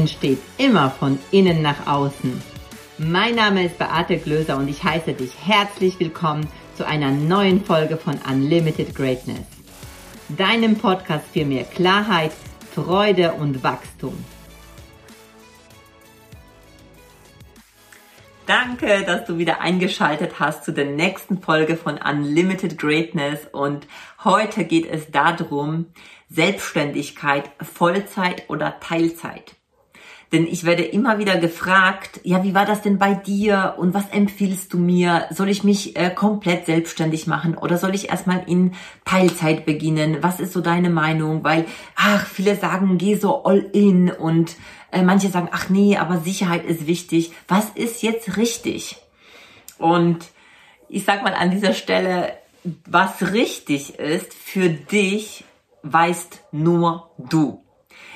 Entsteht immer von innen nach außen. Mein Name ist Beate Glöser und ich heiße dich herzlich willkommen zu einer neuen Folge von Unlimited Greatness. Deinem Podcast für mehr Klarheit, Freude und Wachstum. Danke, dass du wieder eingeschaltet hast zu der nächsten Folge von Unlimited Greatness und heute geht es darum, Selbstständigkeit, Vollzeit oder Teilzeit. Denn ich werde immer wieder gefragt, ja, wie war das denn bei dir und was empfiehlst du mir? Soll ich mich äh, komplett selbstständig machen oder soll ich erstmal in Teilzeit beginnen? Was ist so deine Meinung? Weil, ach, viele sagen, geh so all in und äh, manche sagen, ach nee, aber Sicherheit ist wichtig. Was ist jetzt richtig? Und ich sag mal an dieser Stelle, was richtig ist für dich, weißt nur du.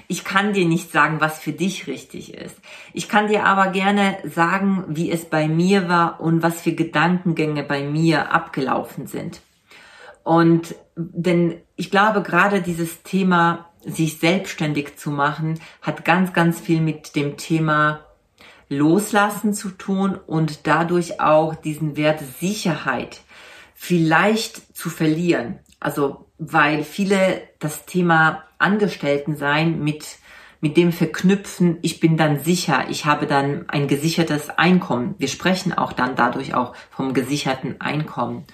Ich kann dir nicht sagen, was für dich richtig ist. Ich kann dir aber gerne sagen, wie es bei mir war und was für Gedankengänge bei mir abgelaufen sind. Und denn ich glaube, gerade dieses Thema, sich selbstständig zu machen, hat ganz, ganz viel mit dem Thema Loslassen zu tun und dadurch auch diesen Wert Sicherheit vielleicht zu verlieren. Also, weil viele das Thema Angestelltensein mit, mit dem verknüpfen, ich bin dann sicher, ich habe dann ein gesichertes Einkommen. Wir sprechen auch dann dadurch auch vom gesicherten Einkommen.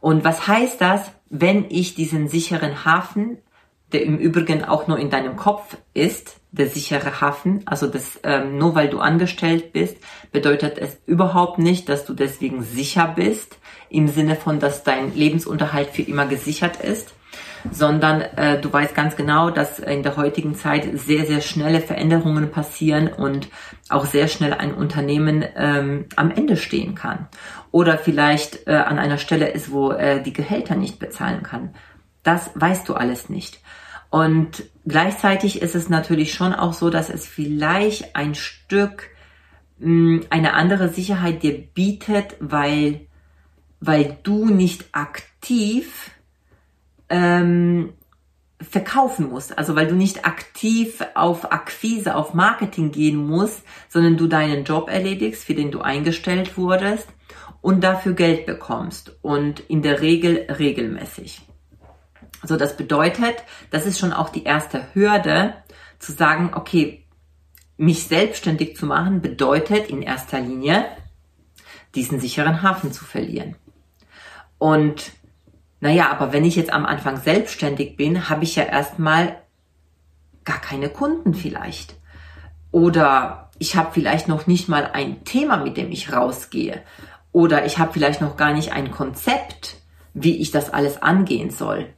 Und was heißt das, wenn ich diesen sicheren Hafen, der im Übrigen auch nur in deinem Kopf ist, der sichere Hafen, also das ähm, nur weil du angestellt bist, bedeutet es überhaupt nicht, dass du deswegen sicher bist, im Sinne von, dass dein Lebensunterhalt für immer gesichert ist, sondern äh, du weißt ganz genau, dass in der heutigen Zeit sehr, sehr schnelle Veränderungen passieren und auch sehr schnell ein Unternehmen ähm, am Ende stehen kann. Oder vielleicht äh, an einer Stelle ist, wo äh, die Gehälter nicht bezahlen kann. Das weißt du alles nicht. Und gleichzeitig ist es natürlich schon auch so, dass es vielleicht ein Stück mh, hm, eine andere Sicherheit dir bietet, weil, weil du nicht aktiv ähm, verkaufen musst. Also weil du nicht aktiv auf Akquise, auf Marketing gehen musst, sondern du deinen Job erledigst, für den du eingestellt wurdest und dafür Geld bekommst und in der Regel regelmäßig. So, das bedeutet, das ist schon auch die erste Hürde, zu sagen, okay, mich selbstständig zu machen, bedeutet in erster Linie, diesen sicheren Hafen zu verlieren. Und naja, aber wenn ich jetzt am Anfang selbstständig bin, habe ich ja erstmal gar keine Kunden vielleicht. Oder ich habe vielleicht noch nicht mal ein Thema, mit dem ich rausgehe. Oder ich habe vielleicht noch gar nicht ein Konzept, wie ich das alles angehen soll.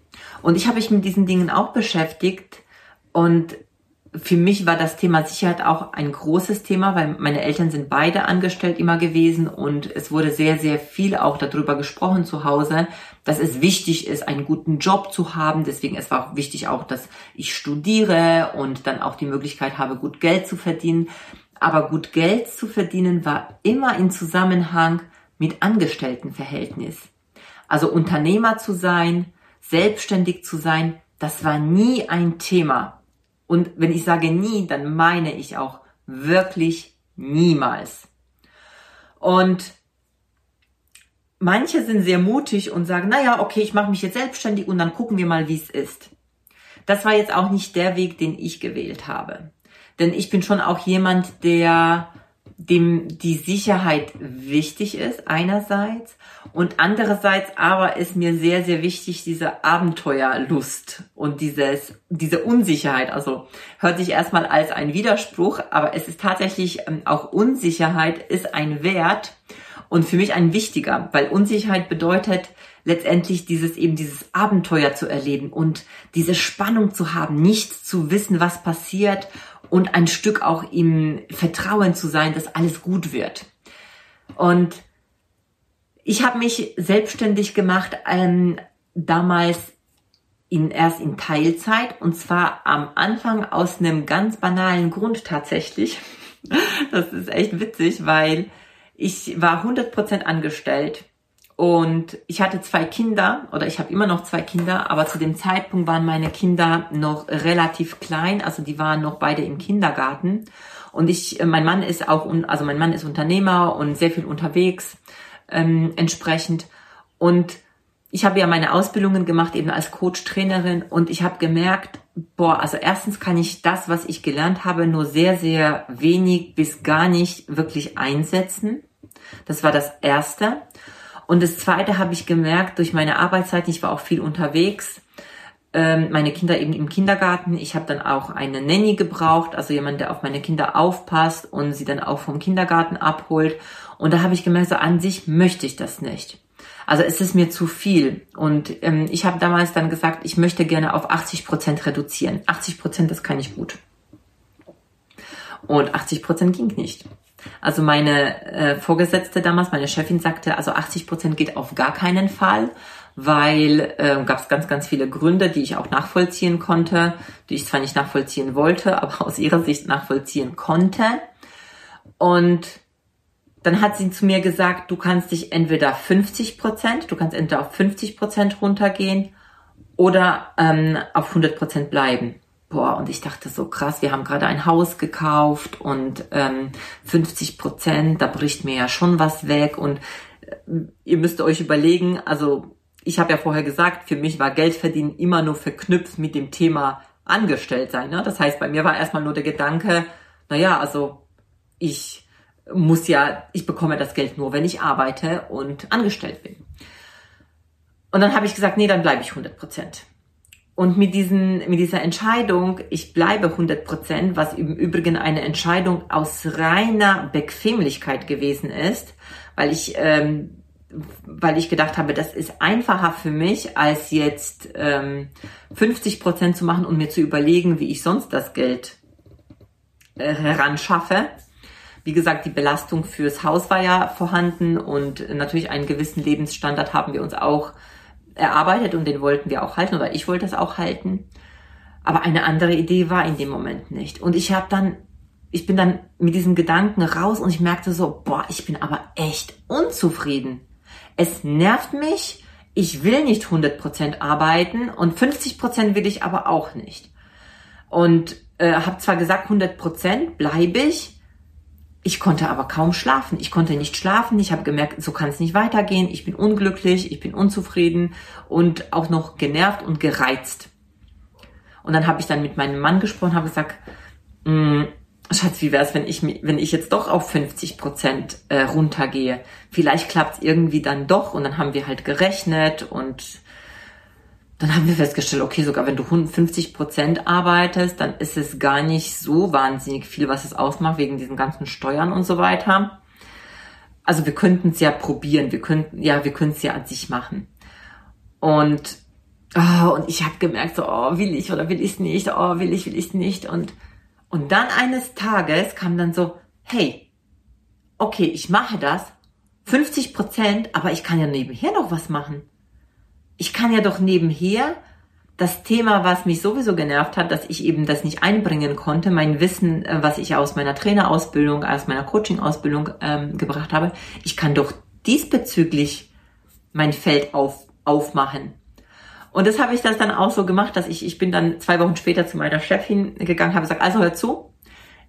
Und ich habe mich mit diesen Dingen auch beschäftigt und für mich war das Thema Sicherheit auch ein großes Thema, weil meine Eltern sind beide angestellt immer gewesen und es wurde sehr, sehr viel auch darüber gesprochen zu Hause, dass es wichtig ist, einen guten Job zu haben. Deswegen es war auch wichtig auch, dass ich studiere und dann auch die Möglichkeit habe, gut Geld zu verdienen. Aber gut Geld zu verdienen war immer in Zusammenhang mit Angestelltenverhältnis. Also Unternehmer zu sein, selbstständig zu sein, das war nie ein Thema und wenn ich sage nie, dann meine ich auch wirklich niemals. Und manche sind sehr mutig und sagen, naja, okay, ich mache mich jetzt selbstständig und dann gucken wir mal, wie es ist. Das war jetzt auch nicht der Weg, den ich gewählt habe. Denn ich bin schon auch jemand, der dem die Sicherheit wichtig ist, einerseits. Und andererseits aber ist mir sehr, sehr wichtig diese Abenteuerlust und dieses, diese Unsicherheit. Also hört sich erstmal als ein Widerspruch, aber es ist tatsächlich ähm, auch Unsicherheit ist ein Wert und für mich ein wichtiger, weil Unsicherheit bedeutet, letztendlich dieses eben dieses Abenteuer zu erleben und diese Spannung zu haben, nicht zu wissen, was passiert und ein Stück auch im Vertrauen zu sein, dass alles gut wird. Und ich habe mich selbstständig gemacht ähm, damals in, erst in Teilzeit und zwar am Anfang aus einem ganz banalen Grund tatsächlich. Das ist echt witzig, weil ich war 100% angestellt Und ich hatte zwei Kinder oder ich habe immer noch zwei Kinder, aber zu dem Zeitpunkt waren meine Kinder noch relativ klein, also die waren noch beide im Kindergarten. Und ich, äh, mein Mann ist auch, also mein Mann ist Unternehmer und sehr viel unterwegs ähm, entsprechend. Und ich habe ja meine Ausbildungen gemacht eben als Coach-Trainerin und ich habe gemerkt, boah, also erstens kann ich das, was ich gelernt habe, nur sehr, sehr wenig bis gar nicht wirklich einsetzen. Das war das Erste. Und das Zweite habe ich gemerkt durch meine Arbeitszeit, ich war auch viel unterwegs, ähm, meine Kinder eben im Kindergarten. Ich habe dann auch eine Nanny gebraucht, also jemand, der auf meine Kinder aufpasst und sie dann auch vom Kindergarten abholt. Und da habe ich gemerkt, so an sich möchte ich das nicht. Also es ist mir zu viel. Und ähm, ich habe damals dann gesagt, ich möchte gerne auf 80 Prozent reduzieren. 80 Prozent, das kann ich gut. Und 80 Prozent ging nicht. Also meine äh, Vorgesetzte damals, meine Chefin sagte, also 80 Prozent geht auf gar keinen Fall, weil äh, gab es ganz, ganz viele Gründe, die ich auch nachvollziehen konnte, die ich zwar nicht nachvollziehen wollte, aber aus ihrer Sicht nachvollziehen konnte. Und dann hat sie zu mir gesagt, du kannst dich entweder 50 Prozent, du kannst entweder auf 50 Prozent runtergehen oder ähm, auf 100 Prozent bleiben. Boah, und ich dachte so krass, wir haben gerade ein Haus gekauft und ähm, 50 Prozent, da bricht mir ja schon was weg und äh, ihr müsst euch überlegen, also ich habe ja vorher gesagt, für mich war Geldverdienen immer nur verknüpft mit dem Thema angestellt sein. Ne? Das heißt, bei mir war erstmal nur der Gedanke, naja, also ich muss ja, ich bekomme das Geld nur, wenn ich arbeite und angestellt bin. Und dann habe ich gesagt, nee, dann bleibe ich 100 Prozent. Und mit, diesen, mit dieser Entscheidung, ich bleibe 100 Prozent, was im Übrigen eine Entscheidung aus reiner Bequemlichkeit gewesen ist, weil ich, ähm, weil ich gedacht habe, das ist einfacher für mich, als jetzt ähm, 50 Prozent zu machen und mir zu überlegen, wie ich sonst das Geld äh, heranschaffe. Wie gesagt, die Belastung fürs Haus war ja vorhanden und natürlich einen gewissen Lebensstandard haben wir uns auch erarbeitet und den wollten wir auch halten oder ich wollte es auch halten. Aber eine andere Idee war in dem Moment nicht. Und ich habe dann, ich bin dann mit diesen Gedanken raus und ich merkte so, boah, ich bin aber echt unzufrieden. Es nervt mich, ich will nicht 100% arbeiten und 50% will ich aber auch nicht. Und äh, habe zwar gesagt, 100% bleibe ich, ich konnte aber kaum schlafen. Ich konnte nicht schlafen. Ich habe gemerkt, so kann es nicht weitergehen. Ich bin unglücklich, ich bin unzufrieden und auch noch genervt und gereizt. Und dann habe ich dann mit meinem Mann gesprochen, habe gesagt, mm, Schatz, wie wäre es, wenn ich, wenn ich jetzt doch auf 50 Prozent äh, runtergehe? Vielleicht klappt es irgendwie dann doch. Und dann haben wir halt gerechnet und dann haben wir festgestellt, okay, sogar wenn du 50 Prozent arbeitest, dann ist es gar nicht so wahnsinnig viel, was es ausmacht, wegen diesen ganzen Steuern und so weiter. Also wir könnten es ja probieren, wir könnten, ja, wir können es ja an sich machen. Und, oh, und ich habe gemerkt, so, oh, will ich oder will ich es nicht, oh, will ich, will ich es nicht. Und, und dann eines Tages kam dann so, hey, okay, ich mache das, 50 Prozent, aber ich kann ja nebenher noch was machen ich kann ja doch nebenher das Thema, was mich sowieso genervt hat, dass ich eben das nicht einbringen konnte, mein Wissen, äh, was ich aus meiner Trainerausbildung, aus meiner Coaching-Ausbildung ähm, gebracht habe, ich kann doch diesbezüglich mein Feld auf, aufmachen. Und das habe ich das dann auch so gemacht, dass ich, ich bin dann zwei Wochen später zu meiner Chefin gegangen, habe gesagt, also hör zu,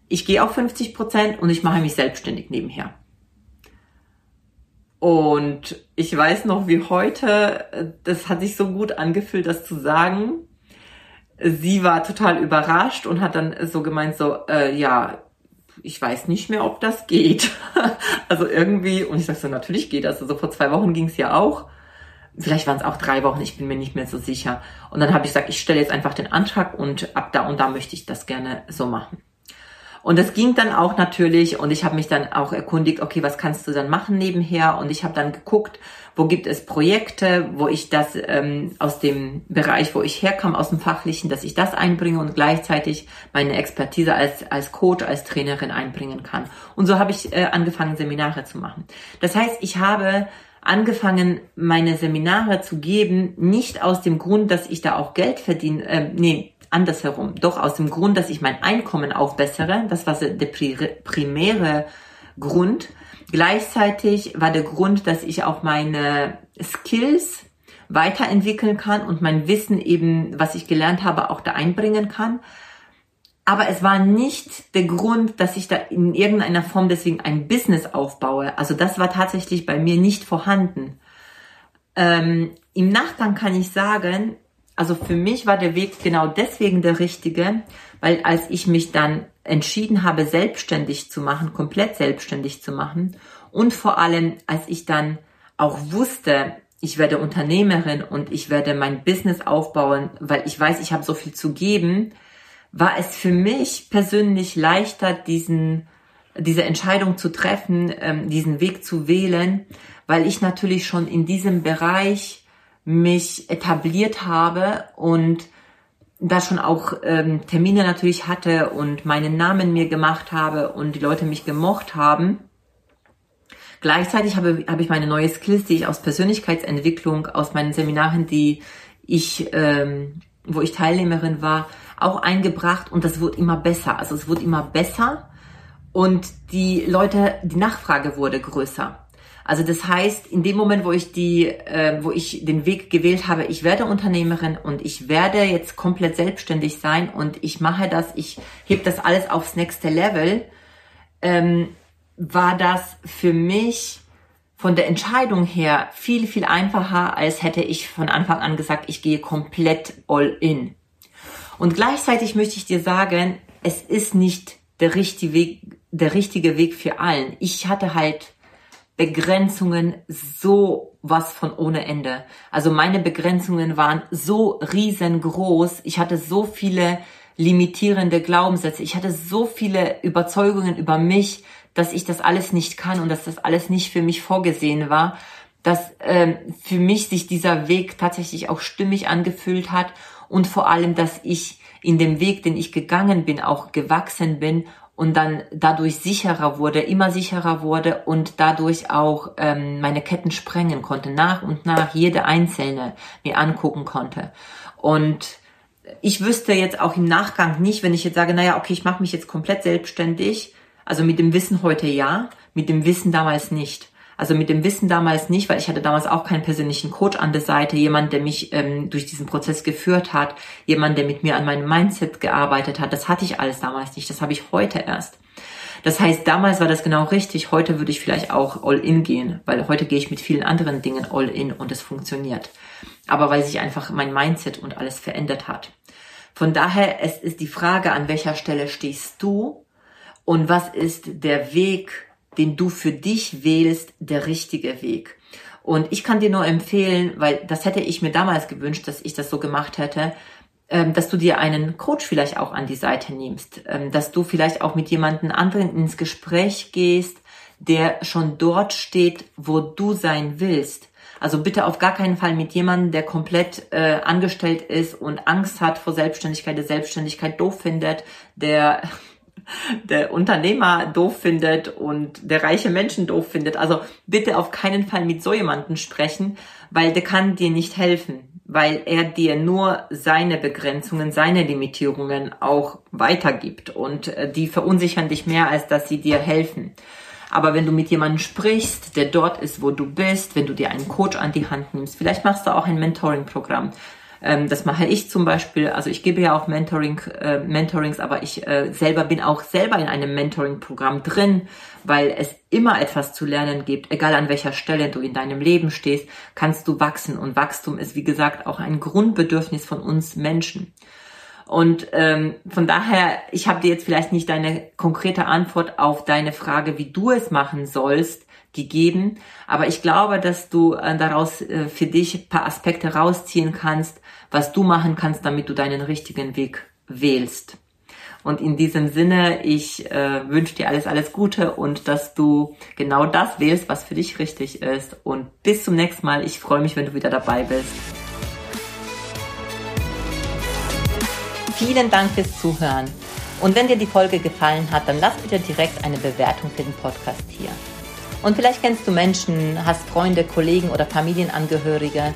ich gehe auf 50 Prozent und ich mache mich selbstständig nebenher. Und ich weiß noch wie heute, das hat sich so gut angefühlt, das zu sagen. Sie war total überrascht und hat dann so gemeint, so, äh, ja, ich weiß nicht mehr, ob das geht. also irgendwie, und ich sag so, natürlich geht das. Also vor zwei Wochen ging es ja auch. Vielleicht waren es auch drei Wochen, ich bin mir nicht mehr so sicher. Und dann habe ich gesagt, ich stelle jetzt einfach den Antrag und ab da und da möchte ich das gerne so machen. Und das ging dann auch natürlich und ich habe mich dann auch erkundigt, okay, was kannst du dann machen nebenher? Und ich habe dann geguckt, wo gibt es Projekte, wo ich das ähm, aus dem Bereich, wo ich herkam, aus dem Fachlichen, dass ich das einbringe und gleichzeitig meine Expertise als, als Coach, als Trainerin einbringen kann. Und so habe ich äh, angefangen, Seminare zu machen. Das heißt, ich habe angefangen, meine Seminare zu geben, nicht aus dem Grund, dass ich da auch Geld verdiene, äh, nee, andersherum. Doch aus dem Grund, dass ich mein Einkommen aufbessere, das war der primäre Grund. Gleichzeitig war der Grund, dass ich auch meine Skills weiterentwickeln kann und mein Wissen eben, was ich gelernt habe, auch da einbringen kann. Aber es war nicht der Grund, dass ich da in irgendeiner Form deswegen ein Business aufbaue. Also das war tatsächlich bei mir nicht vorhanden. Ähm, Im Nachgang kann ich sagen, also für mich war der Weg genau deswegen der richtige, weil als ich mich dann entschieden habe, selbstständig zu machen, komplett selbstständig zu machen und vor allem, als ich dann auch wusste, ich werde Unternehmerin und ich werde mein Business aufbauen, weil ich weiß, ich habe so viel zu geben, war es für mich persönlich leichter, diesen, diese Entscheidung zu treffen, ähm, diesen Weg zu wählen, weil ich natürlich schon in diesem Bereich mich etabliert habe und da schon auch ähm, Termine natürlich hatte und meinen Namen mir gemacht habe und die Leute mich gemocht haben. Gleichzeitig habe, habe ich meine neue Skills, die ich aus Persönlichkeitsentwicklung, aus meinen Seminaren, die ich, ähm, wo ich Teilnehmerin war, auch eingebracht und das wurde immer besser. Also es wurde immer besser und die Leute, die Nachfrage wurde größer. Also das heißt, in dem Moment, wo ich die, äh, wo ich den Weg gewählt habe, ich werde Unternehmerin und ich werde jetzt komplett selbstständig sein und ich mache das, ich heb das alles aufs nächste Level, ähm, war das für mich von der Entscheidung her viel, viel einfacher, als hätte ich von Anfang an gesagt, ich gehe komplett all in. Und gleichzeitig möchte ich dir sagen, es ist nicht der richtige Weg, der richtige Weg für allen. Ich hatte halt Begrenzungen so was von ohne Ende. Also meine Begrenzungen waren so riesengroß. Ich hatte so viele limitierende Glaubenssätze. Ich hatte so viele Überzeugungen über mich, dass ich das alles nicht kann und dass das alles nicht für mich vorgesehen war, dass ähm, für mich sich dieser Weg tatsächlich auch stimmig angefühlt hat und vor allem, dass ich in dem Weg, den ich gegangen bin, auch gewachsen bin und dann dadurch sicherer wurde, immer sicherer wurde und dadurch auch ähm, meine Ketten sprengen konnte, nach und nach jede einzelne mir angucken konnte. Und ich wüsste jetzt auch im Nachgang nicht, wenn ich jetzt sage, naja, okay, ich mache mich jetzt komplett selbstständig, also mit dem Wissen heute ja, mit dem Wissen damals nicht. Also mit dem Wissen damals nicht, weil ich hatte damals auch keinen persönlichen Coach an der Seite, jemand, der mich ähm, durch diesen Prozess geführt hat, jemand, der mit mir an meinem Mindset gearbeitet hat. Das hatte ich alles damals nicht. Das habe ich heute erst. Das heißt, damals war das genau richtig. Heute würde ich vielleicht auch all in gehen, weil heute gehe ich mit vielen anderen Dingen all in und es funktioniert. Aber weil sich einfach mein Mindset und alles verändert hat. Von daher, es ist die Frage, an welcher Stelle stehst du und was ist der Weg, den du für dich wählst, der richtige Weg. Und ich kann dir nur empfehlen, weil das hätte ich mir damals gewünscht, dass ich das so gemacht hätte, ähm, dass du dir einen Coach vielleicht auch an die Seite nimmst, ähm, dass du vielleicht auch mit jemandem anderen ins Gespräch gehst, der schon dort steht, wo du sein willst. Also bitte auf gar keinen Fall mit jemandem, der komplett äh, angestellt ist und Angst hat vor Selbstständigkeit, der Selbstständigkeit doof findet, der der Unternehmer doof findet und der reiche Menschen doof findet. Also bitte auf keinen Fall mit so jemanden sprechen, weil der kann dir nicht helfen, weil er dir nur seine Begrenzungen, seine Limitierungen auch weitergibt und äh, die verunsichern dich mehr, als dass sie dir helfen. Aber wenn du mit jemandem sprichst, der dort ist, wo du bist, wenn du dir einen Coach an die Hand nimmst, vielleicht machst du auch ein Mentoring-Programm, ähm, das mache ich zum Beispiel. Also ich gebe ja auch Mentoring, äh, Mentorings, aber ich äh, selber bin auch selber in einem Mentoring-Programm drin, weil es immer etwas zu lernen gibt. Egal an welcher Stelle du in deinem Leben stehst, kannst du wachsen. Und Wachstum ist, wie gesagt, auch ein Grundbedürfnis von uns Menschen. Und ähm, von daher, ich habe dir jetzt vielleicht nicht deine konkrete Antwort auf deine Frage, wie du es machen sollst, gegeben. Aber ich glaube, dass du äh, daraus äh, für dich ein paar Aspekte rausziehen kannst, was du machen kannst, damit du deinen richtigen Weg wählst. Und in diesem Sinne, ich äh, wünsche dir alles, alles Gute und dass du genau das wählst, was für dich richtig ist. Und bis zum nächsten Mal. Ich freue mich, wenn du wieder dabei bist. Vielen Dank fürs Zuhören. Und wenn dir die Folge gefallen hat, dann lass bitte direkt eine Bewertung für den Podcast hier. Und vielleicht kennst du Menschen, hast Freunde, Kollegen oder Familienangehörige,